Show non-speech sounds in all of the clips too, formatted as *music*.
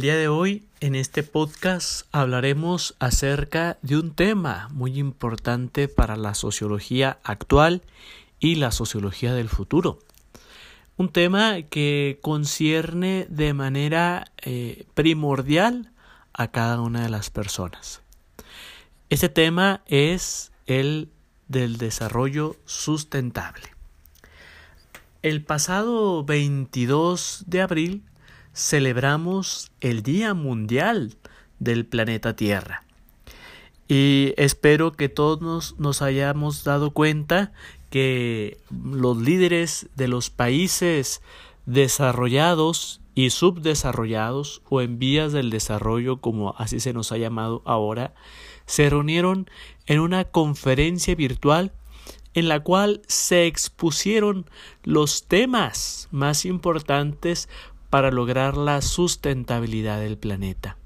Día de hoy, en este podcast, hablaremos acerca de un tema muy importante para la sociología actual y la sociología del futuro. Un tema que concierne de manera eh, primordial a cada una de las personas. Este tema es el del desarrollo sustentable. El pasado 22 de abril celebramos el Día Mundial del planeta Tierra. Y espero que todos nos hayamos dado cuenta que los líderes de los países desarrollados y subdesarrollados o en vías del desarrollo como así se nos ha llamado ahora, se reunieron en una conferencia virtual en la cual se expusieron los temas más importantes para lograr la sustentabilidad del planeta.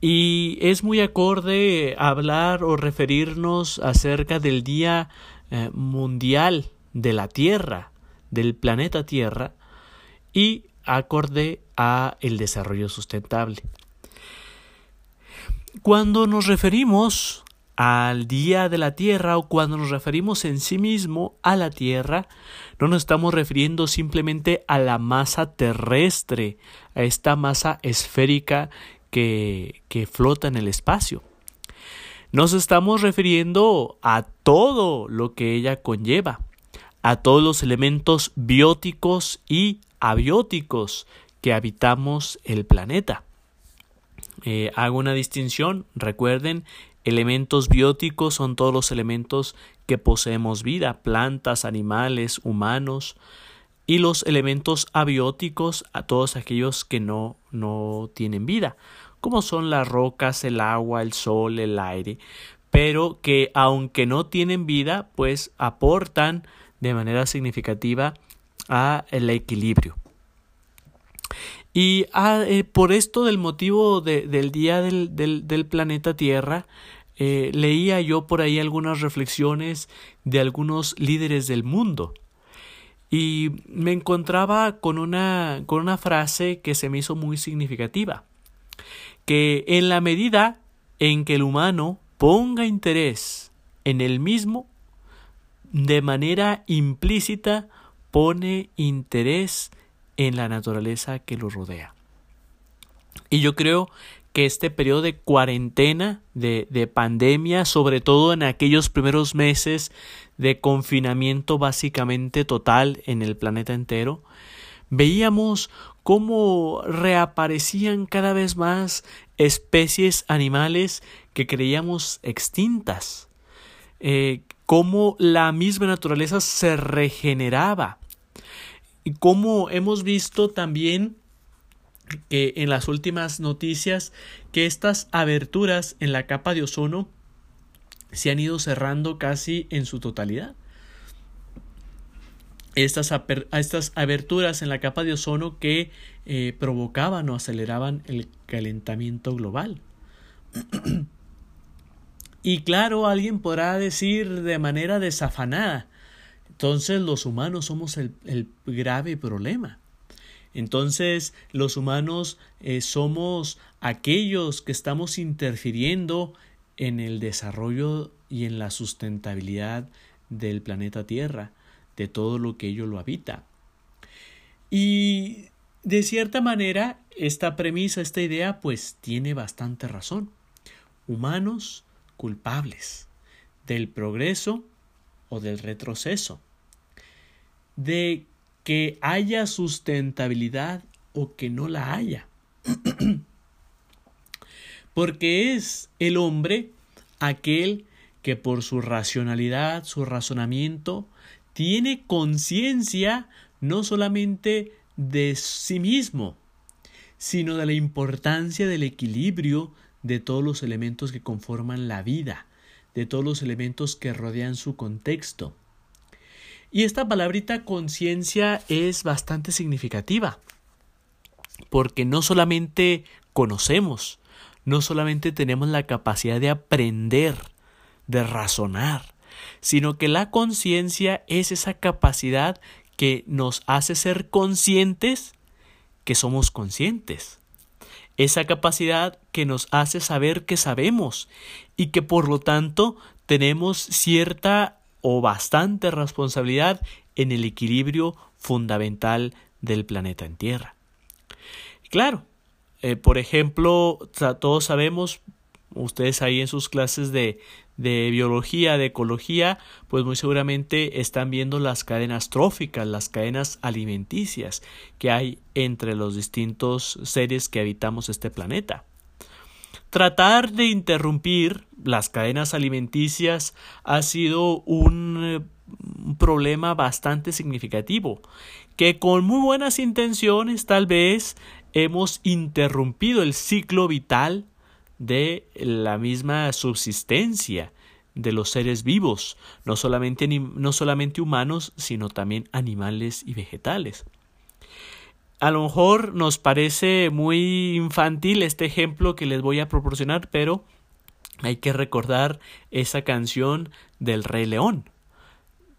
Y es muy acorde hablar o referirnos acerca del Día eh, Mundial de la Tierra, del planeta Tierra, y acorde a el desarrollo sustentable. Cuando nos referimos al día de la Tierra o cuando nos referimos en sí mismo a la Tierra, no nos estamos refiriendo simplemente a la masa terrestre, a esta masa esférica que, que flota en el espacio. Nos estamos refiriendo a todo lo que ella conlleva, a todos los elementos bióticos y abióticos que habitamos el planeta. Eh, hago una distinción, recuerden, Elementos bióticos son todos los elementos que poseemos vida, plantas, animales, humanos, y los elementos abióticos a todos aquellos que no, no tienen vida, como son las rocas, el agua, el sol, el aire, pero que aunque no tienen vida, pues aportan de manera significativa a el equilibrio. Y ah, eh, por esto del motivo del día del, del, planeta Tierra, eh, leía yo por ahí algunas reflexiones de algunos líderes del mundo. Y me encontraba con una, con una frase que se me hizo muy significativa, que en la medida en que el humano ponga interés en el mismo, de manera implícita pone interés en la naturaleza que lo rodea. Y yo creo que este periodo de cuarentena, de, de, pandemia, sobre todo en aquellos primeros meses de confinamiento básicamente total en el planeta entero, veíamos cómo reaparecían cada vez más especies animales que creíamos extintas, eh, cómo la misma naturaleza se regeneraba, y como hemos visto también que en las últimas noticias que estas aberturas en la capa de ozono se han ido cerrando casi en su totalidad. Estas, estas aberturas en la capa de ozono que eh, provocaban o aceleraban el calentamiento global. *clears throat* y claro, alguien podrá decir de manera desafanada, entonces los humanos somos el, grave problema. Entonces los humanos eh, somos aquellos que estamos interfiriendo en el desarrollo y en la sustentabilidad del planeta Tierra, de todo lo que ello lo habita. Y de cierta manera, esta premisa, esta idea, pues tiene bastante razón. Humanos culpables del progreso o del retroceso, de que haya sustentabilidad o que no la haya. *clears throat* Porque es el hombre aquel que por su racionalidad, su razonamiento, tiene conciencia no solamente de sí mismo, sino de la importancia del equilibrio de todos los elementos que conforman la vida, de todos los elementos que rodean su contexto. Y esta palabrita conciencia es bastante significativa, porque no solamente conocemos, no solamente tenemos la capacidad de aprender, de razonar, sino que la conciencia es esa capacidad que nos hace ser conscientes que somos conscientes. Esa capacidad que nos hace saber que sabemos y que por lo tanto tenemos cierta o bastante responsabilidad en el equilibrio fundamental del planeta en Tierra. Claro, eh, por ejemplo, todos sabemos, ustedes ahí en sus clases de, de biología, de ecología, pues muy seguramente están viendo las cadenas tróficas, las cadenas alimenticias que hay entre los distintos seres que habitamos este planeta. Tratar de interrumpir las cadenas alimenticias ha sido un eh, problema bastante significativo, que con muy buenas intenciones tal vez hemos interrumpido el ciclo vital de la misma subsistencia de los seres vivos, no solamente, no solamente humanos, sino también animales y vegetales. A lo mejor nos parece muy infantil este ejemplo que les voy a proporcionar, pero hay que recordar esa canción del Rey León.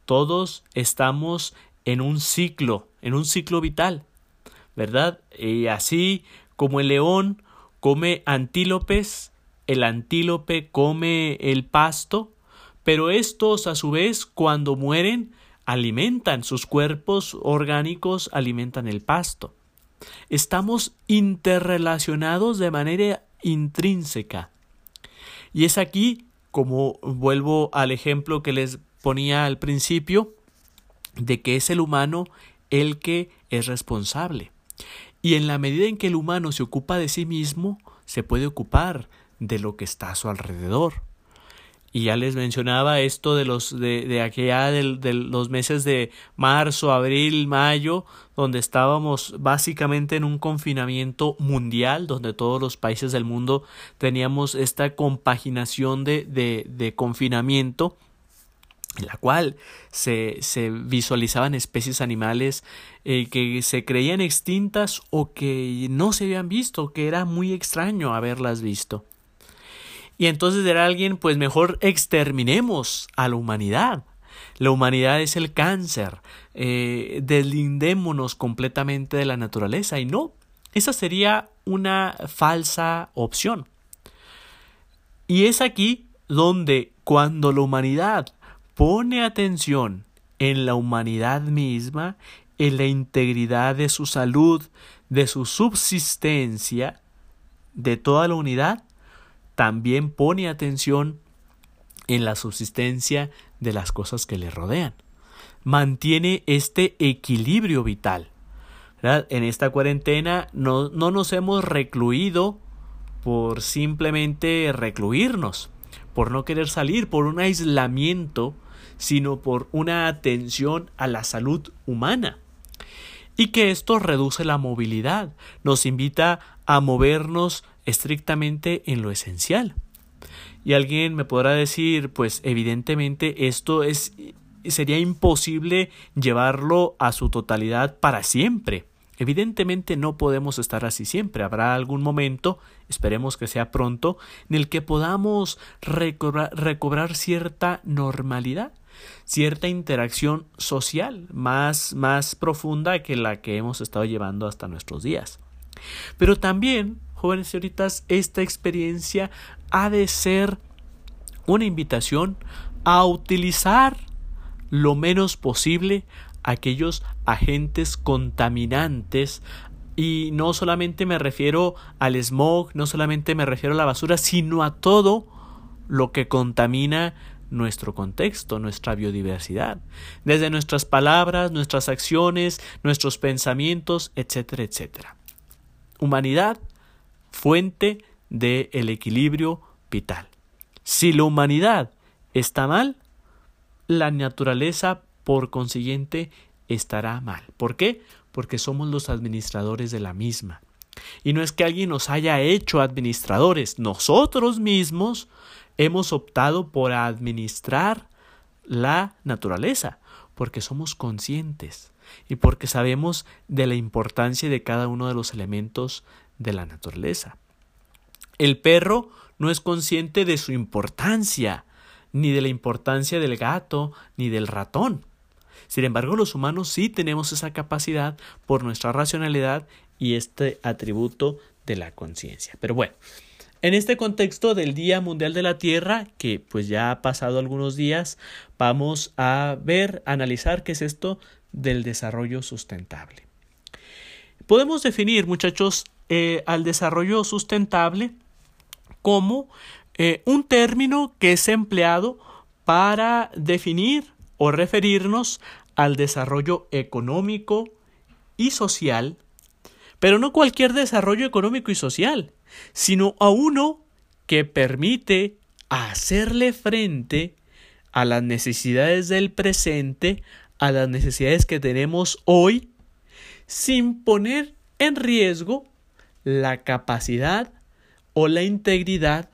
Todos estamos en un ciclo, en un ciclo vital, ¿verdad? Y así como el león come antílopes, el antílope come el pasto, pero estos a su vez cuando mueren alimentan sus cuerpos orgánicos, alimentan el pasto. Estamos interrelacionados de manera intrínseca. Y es aquí, como vuelvo al ejemplo que les ponía al principio, de que es el humano el que es responsable. Y en la medida en que el humano se ocupa de sí mismo, se puede ocupar de lo que está a su alrededor. Y ya les mencionaba esto de los de, de aquella de, los meses de marzo, abril, mayo, donde estábamos básicamente en un confinamiento mundial, donde todos los países del mundo teníamos esta compaginación de, de, de confinamiento en la cual se, se visualizaban especies animales eh, que se creían extintas o que no se habían visto, que era muy extraño haberlas visto. Y entonces era alguien, pues mejor exterminemos a la humanidad. La humanidad es el cáncer. Eh, deslindémonos completamente de la naturaleza. Y no, esa sería una falsa opción. Y es aquí donde cuando la humanidad pone atención en la humanidad misma, en la integridad de su salud, de su subsistencia, de toda la unidad, también pone atención en la subsistencia de las cosas que le rodean. Mantiene este equilibrio vital. En esta cuarentena no, no nos hemos recluido por simplemente recluirnos, por no querer salir, por un aislamiento sino por una atención a la salud humana. Y que esto reduce la movilidad, nos invita a movernos estrictamente en lo esencial. Y alguien me podrá decir, pues evidentemente esto es sería imposible llevarlo a su totalidad para siempre. Evidentemente no podemos estar así siempre. Habrá algún momento, esperemos que sea pronto, en el que podamos recobrar, cierta normalidad cierta interacción social más, más profunda que la que hemos estado llevando hasta nuestros días. Pero también, jóvenes señoritas, esta experiencia ha de ser una invitación a utilizar lo menos posible aquellos agentes contaminantes y no solamente me refiero al smog, no solamente me refiero a la basura, sino a todo lo que contamina nuestro contexto, nuestra biodiversidad, desde nuestras palabras, nuestras acciones, nuestros pensamientos, etcétera, etcétera. Humanidad, fuente del el equilibrio vital. Si la humanidad está mal, la naturaleza, por consiguiente, estará mal. ¿Por qué? Porque somos los administradores de la misma. Y no es que alguien nos haya hecho administradores, nosotros mismos hemos optado por administrar la naturaleza, porque somos conscientes y porque sabemos de la importancia de cada uno de los elementos de la naturaleza. El perro no es consciente de su importancia, ni de la importancia del gato, ni del ratón. Sin embargo, los humanos sí tenemos esa capacidad por nuestra racionalidad y este atributo de la conciencia. Pero bueno, en este contexto del Día Mundial de la Tierra, que pues ya ha pasado algunos días, vamos a ver, analizar qué es esto del desarrollo sustentable. Podemos definir, muchachos, eh, al desarrollo sustentable como eh, un término que es empleado para definir o referirnos al desarrollo económico y social, pero no cualquier desarrollo económico y social, sino a uno que permite hacerle frente a las necesidades del presente, a las necesidades que tenemos hoy, sin poner en riesgo la capacidad o la integridad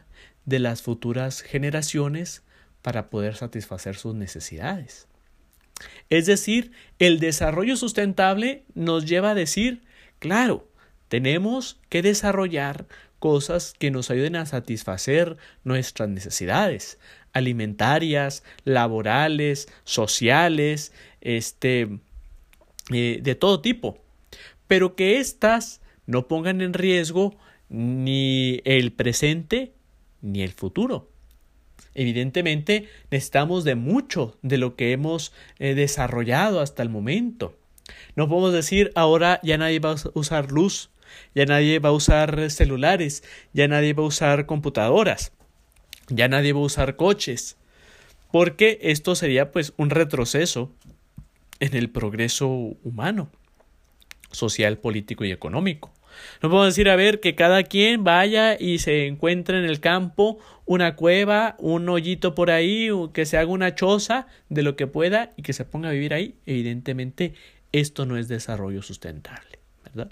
de las futuras generaciones para poder satisfacer sus necesidades. Es decir, el desarrollo sustentable nos lleva a decir, claro, tenemos que desarrollar cosas que nos ayuden a satisfacer nuestras necesidades alimentarias, laborales, sociales, este, eh, de todo tipo, pero que éstas no pongan en riesgo ni el presente ni el futuro. Evidentemente necesitamos de mucho de lo que hemos eh, desarrollado hasta el momento. No podemos decir ahora ya nadie va a usar luz, ya nadie va a usar celulares, ya nadie va a usar computadoras, ya nadie va a usar coches, porque esto sería pues un retroceso en el progreso humano, social, político y económico. No podemos decir, a ver, que cada quien vaya y se encuentre en el campo una cueva, un hoyito por ahí, que se haga una choza de lo que pueda y que se ponga a vivir ahí. Evidentemente, esto no es desarrollo sustentable, ¿verdad?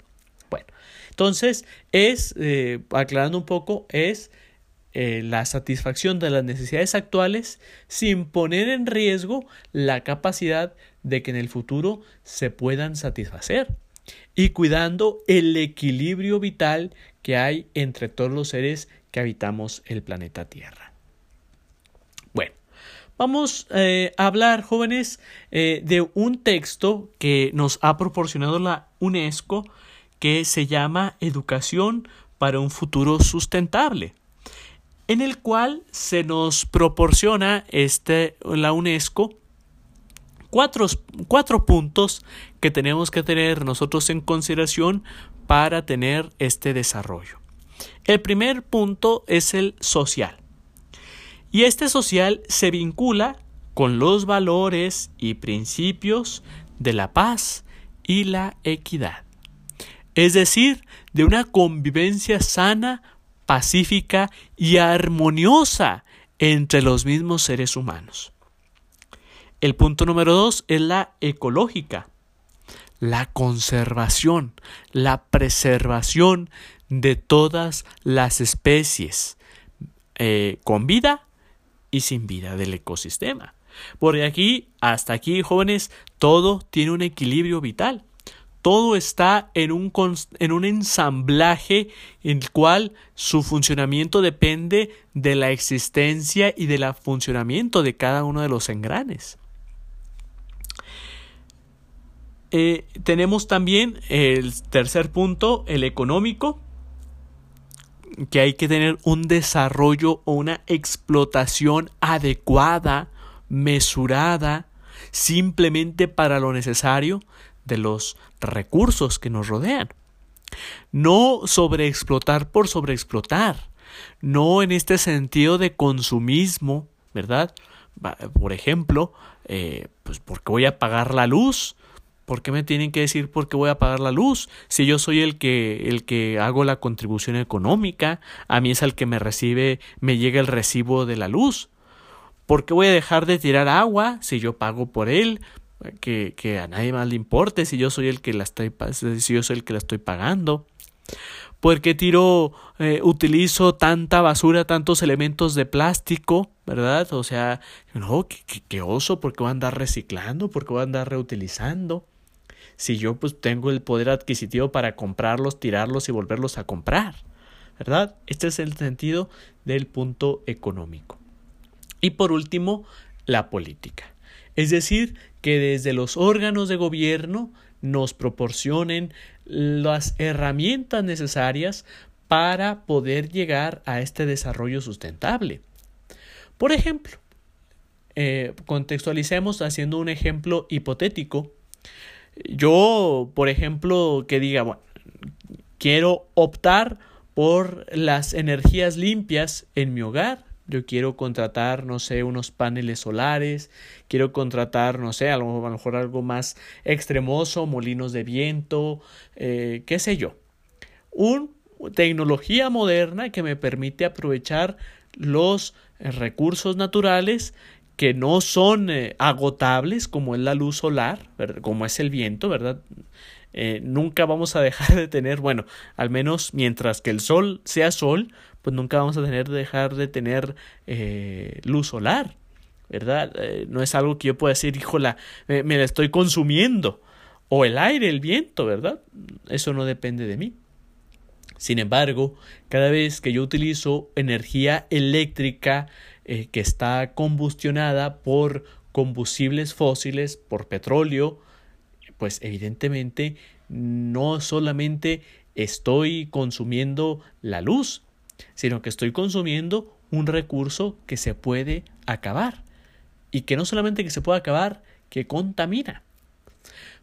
Bueno, entonces es, eh, aclarando un poco, es eh, la satisfacción de las necesidades actuales sin poner en riesgo la capacidad de que en el futuro se puedan satisfacer y cuidando el equilibrio vital que hay entre todos los seres que habitamos el planeta Tierra. Bueno, vamos eh, a hablar, jóvenes, eh, de un texto que nos ha proporcionado la UNESCO que se llama Educación para un futuro sustentable, en el cual se nos proporciona este, la UNESCO cuatro, cuatro puntos que tenemos que tener nosotros en consideración para tener este desarrollo. El primer punto es el social. Y este social se vincula con los valores y principios de la paz y la equidad. Es decir, de una convivencia sana, pacífica y armoniosa entre los mismos seres humanos. El punto número dos es la ecológica, la conservación, la preservación de todas las especies eh, con vida y sin vida del ecosistema. Porque aquí, hasta aquí, jóvenes, todo tiene un equilibrio vital. Todo está en un, en un ensamblaje en el cual su funcionamiento depende de la existencia y del funcionamiento de cada uno de los engranes. Eh, tenemos también el tercer punto, el económico, que hay que tener un desarrollo o una explotación adecuada, mesurada, simplemente para lo necesario de los recursos que nos rodean. No sobreexplotar por sobreexplotar, no en este sentido de consumismo, ¿verdad? Por ejemplo, eh, pues porque voy a pagar la luz, ¿Por qué me tienen que decir por qué voy a pagar la luz? Si yo soy el que, el que hago la contribución económica, a mí es el que me recibe, me llega el recibo de la luz. ¿Por qué voy a dejar de tirar agua si yo pago por él? Que, que a nadie más le importe si yo soy el que la estoy, si yo soy el que la estoy pagando. ¿Por qué tiro, eh, utilizo tanta basura, tantos elementos de plástico? ¿Verdad? O sea, no, qué, qué oso, ¿por qué voy a andar reciclando? ¿Por qué voy a andar reutilizando? Si yo pues tengo el poder adquisitivo para comprarlos, tirarlos y volverlos a comprar? ¿Verdad? Este es el sentido del punto económico. Y por último, la política. Es decir, que desde los órganos de gobierno nos proporcionen las herramientas necesarias para poder llegar a este desarrollo sustentable. Por ejemplo, eh, contextualicemos haciendo un ejemplo hipotético. Yo, por ejemplo, que diga, bueno, quiero optar por las energías limpias en mi hogar. Yo quiero contratar, no sé, unos paneles solares, quiero contratar, no sé, a lo, mejor algo más extremoso, molinos de viento, eh, qué sé yo. Un tecnología moderna que me permite aprovechar los recursos naturales que no son eh, agotables como es la luz solar, como es el viento, ¿verdad? Eh, nunca vamos a dejar de tener, bueno, al menos mientras que el sol sea sol, pues nunca vamos a tener de dejar de tener eh, luz solar, ¿verdad? No es algo que yo pueda decir, híjola, me, me la estoy consumiendo. O el aire, el viento, ¿verdad? Eso no depende de mí. Sin embargo, cada vez que yo utilizo energía eléctrica que está combustionada por combustibles fósiles, por petróleo, pues evidentemente no solamente estoy consumiendo la luz, sino que estoy consumiendo un recurso que se puede acabar. Y que no solamente que se puede acabar, que contamina.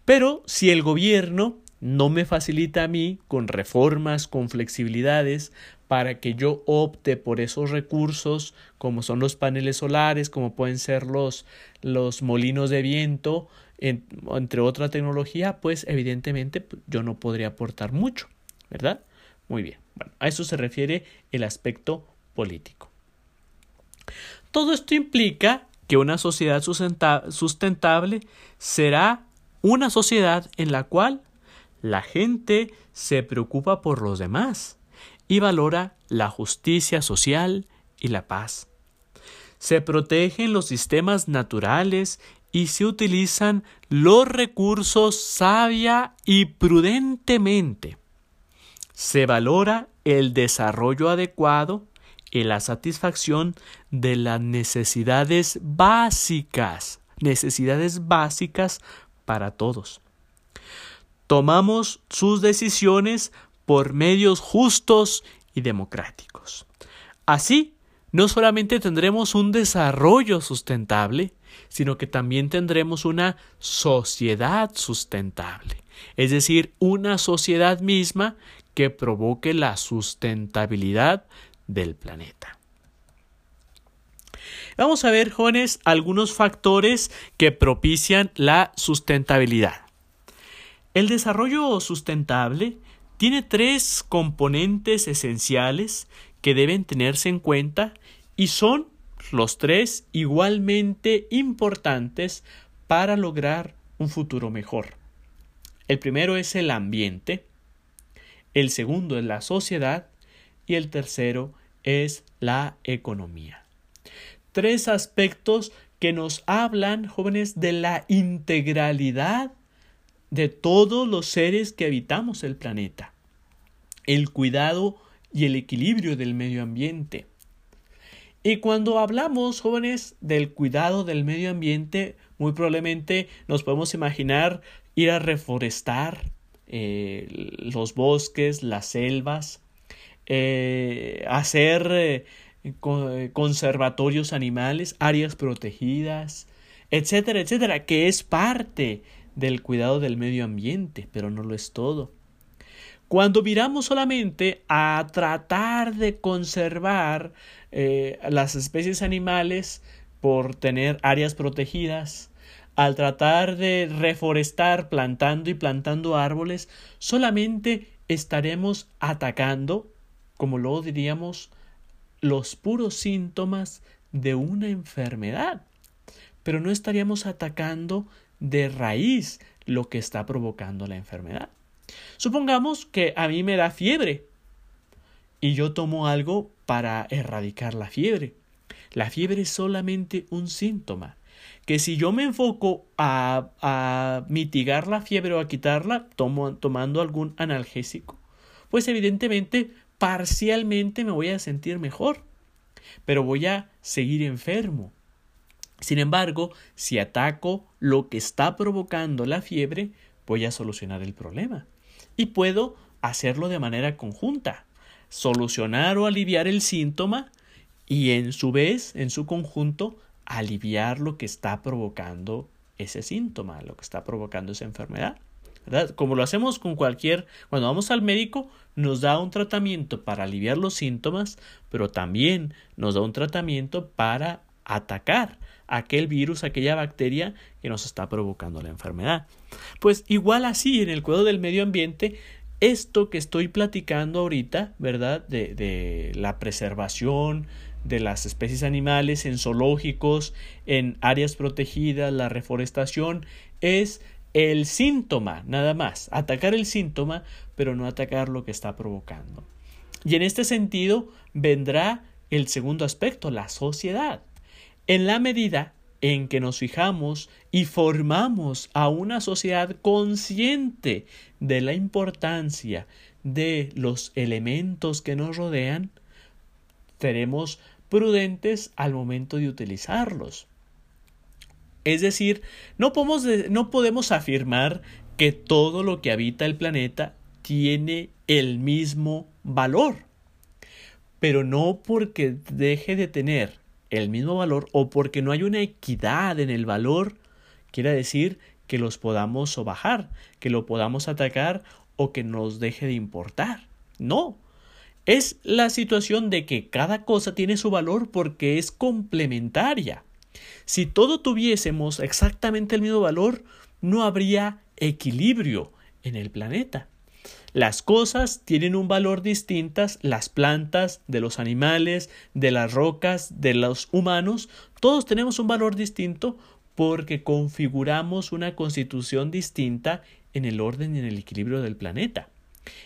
Pero si el gobierno no me facilita a mí con reformas, con flexibilidades, para que yo opte por esos recursos, como son los paneles solares, como pueden ser los, los molinos de viento, entre otra tecnología, pues evidentemente pues, yo no podría aportar mucho, ¿verdad? Muy bien. Bueno, a eso se refiere el aspecto político. Todo esto implica que una sociedad sustentable será una sociedad en la cual la gente se preocupa por los demás y valora la justicia social y la paz. Se protegen los sistemas naturales y se utilizan los recursos sabia y prudentemente. Se valora el desarrollo adecuado y la satisfacción de las necesidades básicas, necesidades básicas para todos. Tomamos sus decisiones por medios justos y democráticos. Así, no solamente tendremos un desarrollo sustentable, sino que también tendremos una sociedad sustentable, es decir, una sociedad misma que provoque la sustentabilidad del planeta. Vamos a ver, jóvenes, algunos factores que propician la sustentabilidad. El desarrollo sustentable tiene tres componentes esenciales que deben tenerse en cuenta y son los tres igualmente importantes para lograr un futuro mejor. El primero es el ambiente, el segundo es la sociedad y el tercero es la economía. Tres aspectos que nos hablan, jóvenes, de la integralidad de todos los seres que habitamos el planeta, el cuidado y el equilibrio del medio ambiente, y cuando hablamos, jóvenes, del cuidado del medio ambiente, muy probablemente nos podemos imaginar ir a reforestar eh, los bosques, las selvas, eh, hacer eh, conservatorios animales, áreas protegidas, etcétera, etcétera, que es parte del cuidado del medio ambiente, pero no lo es todo. Cuando miramos solamente a tratar de conservar eh, las especies animales por tener áreas protegidas, al tratar de reforestar plantando y plantando árboles, solamente estaremos atacando, como luego diríamos, los puros síntomas de una enfermedad, pero no estaríamos atacando de raíz lo que está provocando la enfermedad. Supongamos que a mí me da fiebre y yo tomo algo para erradicar la fiebre. La fiebre es solamente un síntoma. Que si yo me enfoco a, a mitigar la fiebre o a quitarla tomo, tomando algún analgésico, pues evidentemente parcialmente me voy a sentir mejor, pero voy a seguir enfermo. Sin embargo, si ataco lo que está provocando la fiebre, voy a solucionar el problema. Y puedo hacerlo de manera conjunta, solucionar o aliviar el síntoma y en su vez, en su conjunto, aliviar lo que está provocando ese síntoma, lo que está provocando esa enfermedad. ¿verdad? Como lo hacemos con cualquier, cuando vamos al médico, nos da un tratamiento para aliviar los síntomas, pero también nos da un tratamiento para atacar aquel virus, aquella bacteria que nos está provocando la enfermedad. Pues igual así en el cuidado del medio ambiente, esto que estoy platicando ahorita, ¿verdad? De, de la preservación, de las especies animales en zoológicos, en áreas protegidas, la reforestación, es el síntoma, nada más. Atacar el síntoma, pero no atacar lo que está provocando. Y en este sentido vendrá el segundo aspecto, la sociedad. En la medida en que nos fijamos y formamos a una sociedad consciente de la importancia de los elementos que nos rodean, seremos prudentes al momento de utilizarlos. Es decir, no podemos, no podemos afirmar que todo lo que habita el planeta tiene el mismo valor, pero no porque deje de tener el mismo valor o porque no hay una equidad en el valor, quiere decir que los podamos sobajar, que lo podamos atacar o que nos deje de importar. No, es la situación de que cada cosa tiene su valor porque es complementaria. Si todo tuviésemos exactamente el mismo valor, no habría equilibrio en el planeta. Las cosas tienen un valor distintas, las plantas, de los animales, de las rocas, de los humanos, todos tenemos un valor distinto porque configuramos una constitución distinta en el orden y en el equilibrio del planeta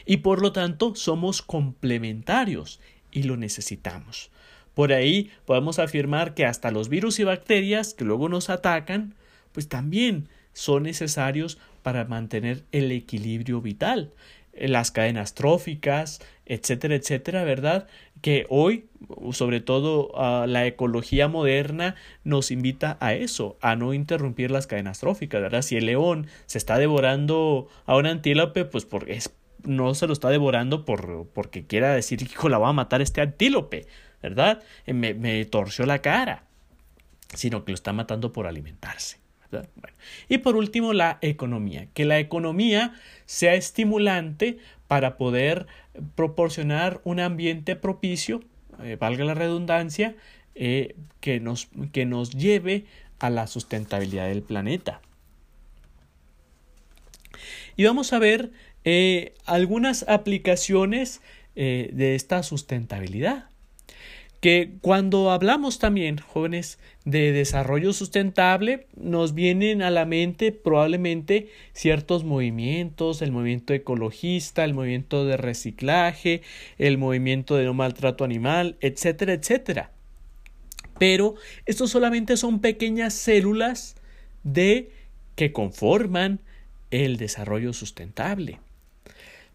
y por lo tanto somos complementarios y lo necesitamos. Por ahí podemos afirmar que hasta los virus y bacterias que luego nos atacan, pues también son necesarios para mantener el equilibrio vital. Las cadenas tróficas, etcétera, etcétera, ¿verdad? Que hoy, sobre todo la ecología moderna, nos invita a eso, a no interrumpir las cadenas tróficas, ¿verdad? Si el león se está devorando a un antílope, pues porque no se lo está devorando por, porque quiera decir, hijo, la va a matar este antílope, ¿verdad? Eh, me torció la cara, sino que lo está matando por alimentarse. Y por último, la economía. Que la economía sea estimulante para poder proporcionar un ambiente propicio, eh, valga la redundancia, eh, que, nos, que nos lleve a la sustentabilidad del planeta. Y vamos a ver eh, algunas aplicaciones de esta sustentabilidad. Que cuando hablamos también, jóvenes, de desarrollo sustentable, nos vienen a la mente probablemente ciertos movimientos, el movimiento ecologista, el movimiento de reciclaje, el movimiento de no maltrato animal, etcétera, etcétera. Pero estos solamente son pequeñas células de que conforman el desarrollo sustentable.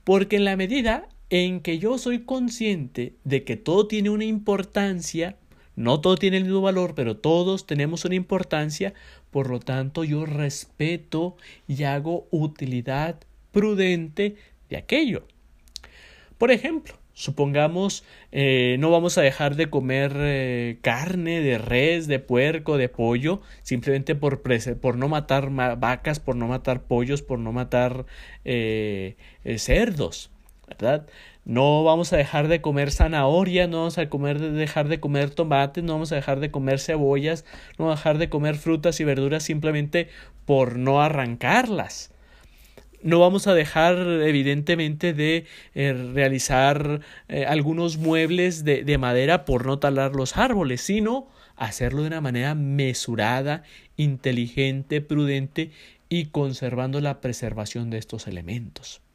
Porque en la medida en que yo soy consciente de que todo tiene una importancia, no todo tiene el mismo valor, pero todos tenemos una importancia, por lo tanto yo respeto y hago utilidad prudente de aquello. Por ejemplo, supongamos eh, no vamos a dejar de comer eh, carne de res, de puerco, de pollo, simplemente por, por no matar vacas, por no matar pollos, por no matar eh, cerdos, ¿verdad? No vamos a dejar de comer zanahoria, no vamos a comer, dejar de comer tomates, no vamos a dejar de comer cebollas, no vamos a dejar de comer frutas y verduras simplemente por no arrancarlas. No vamos a dejar, evidentemente, de eh, realizar eh, algunos muebles de, de madera por no talar los árboles, sino hacerlo de una manera mesurada, inteligente, prudente y conservando la preservación de estos elementos.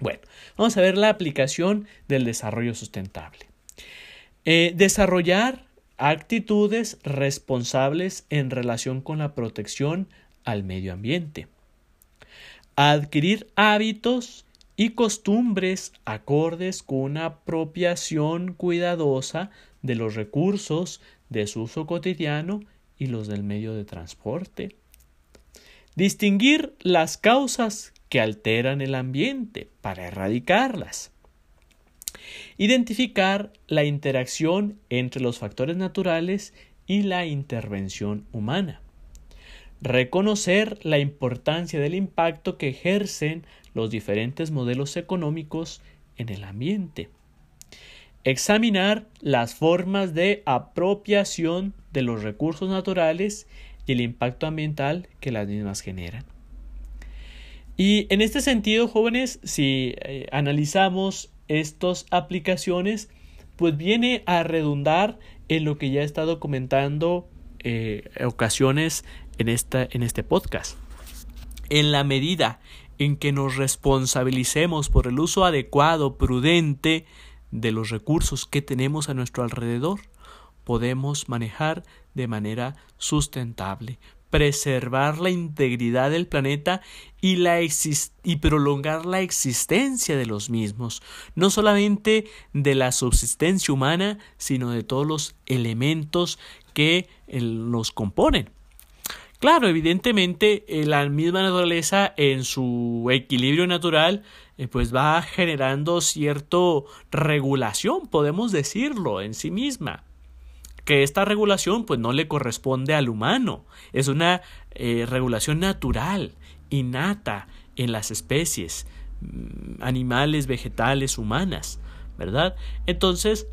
Bueno, vamos a ver la aplicación del desarrollo sustentable. Eh, desarrollar actitudes responsables en relación con la protección al medio ambiente adquirir hábitos y costumbres acordes con una apropiación cuidadosa de los recursos de su uso cotidiano y los del medio de transporte. Distinguir las causas que alteran el ambiente para erradicarlas. Identificar la interacción entre los factores naturales y la intervención humana. Reconocer la importancia del impacto que ejercen los diferentes modelos económicos en el ambiente. Examinar las formas de apropiación de los recursos naturales y el impacto ambiental que las mismas generan. Y en este sentido, jóvenes, si eh, analizamos estas aplicaciones, pues viene a redundar en lo que ya he estado comentando eh, ocasiones en, esta, en este podcast. En la medida en que nos responsabilicemos por el uso adecuado, prudente de los recursos que tenemos a nuestro alrededor, podemos manejar de manera sustentable, preservar la integridad del planeta y, la y prolongar la existencia de los mismos, no solamente de la subsistencia humana, sino de todos los elementos que los componen. Claro, evidentemente eh, la misma naturaleza en su equilibrio natural eh, pues va generando cierta regulación, podemos decirlo, en sí misma. Que esta regulación pues no le corresponde al humano, es una eh, regulación natural, innata en las especies, mm, animales, vegetales, humanas, ¿verdad? Entonces,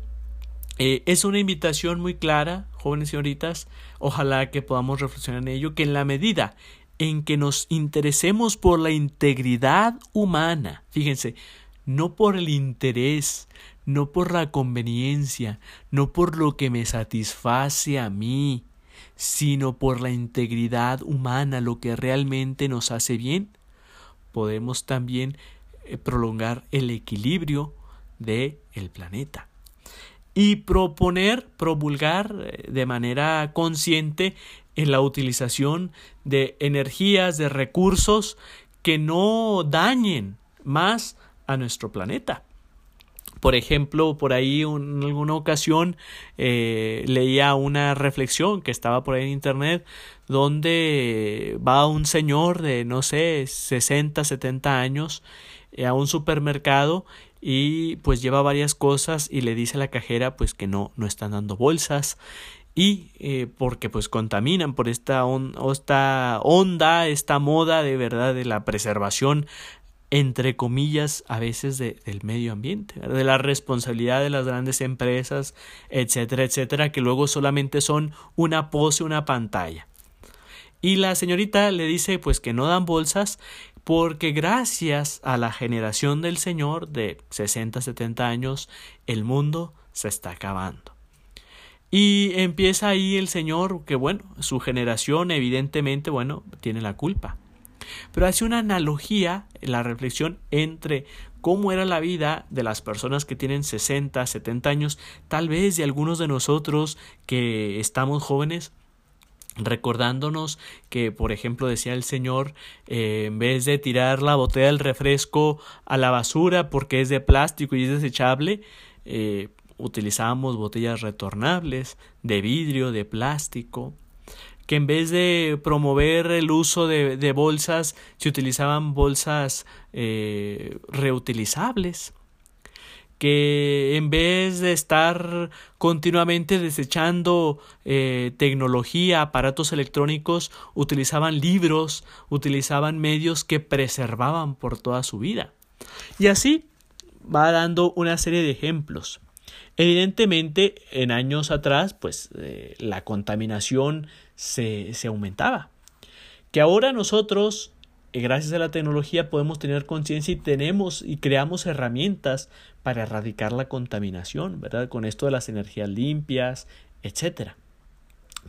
eh, es una invitación muy clara, jóvenes señoritas, ojalá que podamos reflexionar en ello, que en la medida en que nos interesemos por la integridad humana, fíjense, no por el interés, no por la conveniencia, no por lo que me satisface a mí, sino por la integridad humana, lo que realmente nos hace bien, podemos también eh, prolongar el equilibrio del el planeta y proponer, promulgar eh, de manera consciente en la utilización de energías, de recursos que no dañen más a nuestro planeta. Por ejemplo, por ahí en alguna ocasión eh, leía una reflexión que estaba por ahí en internet donde va un señor de no sé 60, 70 años eh, a un supermercado y pues lleva varias cosas y le dice a la cajera pues que no, no están dando bolsas. Y eh, porque pues contaminan por esta, esta onda, esta moda de verdad de la preservación entre comillas a veces de, del medio ambiente, de la responsabilidad de las grandes empresas, etcétera, etcétera, que luego solamente son una pose, una pantalla. Y la señorita le dice pues que no dan bolsas porque gracias a la generación del Señor de 60, 70 años, el mundo se está acabando. Y empieza ahí el Señor, que bueno, su generación evidentemente, bueno, tiene la culpa. Pero hace una analogía en la reflexión entre cómo era la vida de las personas que tienen 60, 70 años, tal vez de algunos de nosotros que estamos jóvenes, recordándonos que, por ejemplo, decía el Señor, eh, en vez de tirar la botella del refresco a la basura porque es de plástico y es desechable, eh, utilizábamos botellas retornables, de vidrio, de plástico, que en vez de promover el uso de, de bolsas, se utilizaban bolsas eh, reutilizables que en vez de estar continuamente desechando eh, tecnología, aparatos electrónicos, utilizaban libros, utilizaban medios que preservaban por toda su vida. Y así va dando una serie de ejemplos. Evidentemente, en años atrás, pues eh, la contaminación se, se aumentaba. Que ahora nosotros gracias a la tecnología podemos tener conciencia y tenemos y creamos herramientas para erradicar la contaminación, ¿verdad? Con esto de las energías limpias, etcétera.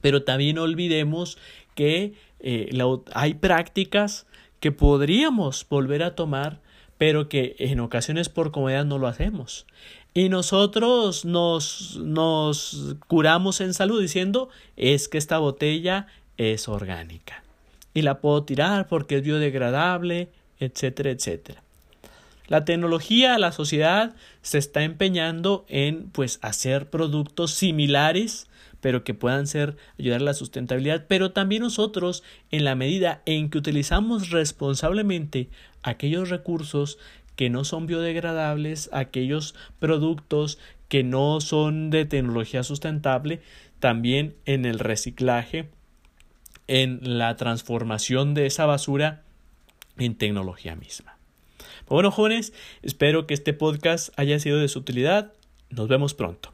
Pero también olvidemos que eh, hay prácticas que podríamos volver a tomar, pero que en ocasiones por comodidad no lo hacemos. Y nosotros nos, nos curamos en salud diciendo es que esta botella es orgánica y la puedo tirar porque es biodegradable, etcétera, etcétera. La tecnología, la sociedad se está empeñando en pues hacer productos similares pero que puedan ser ayudar a la sustentabilidad, pero también nosotros en la medida en que utilizamos responsablemente aquellos recursos que no son biodegradables, aquellos productos que no son de tecnología sustentable, también en el reciclaje, en la transformación de esa basura en tecnología misma. Bueno, jóvenes, espero que este podcast haya sido de su utilidad. Nos vemos pronto.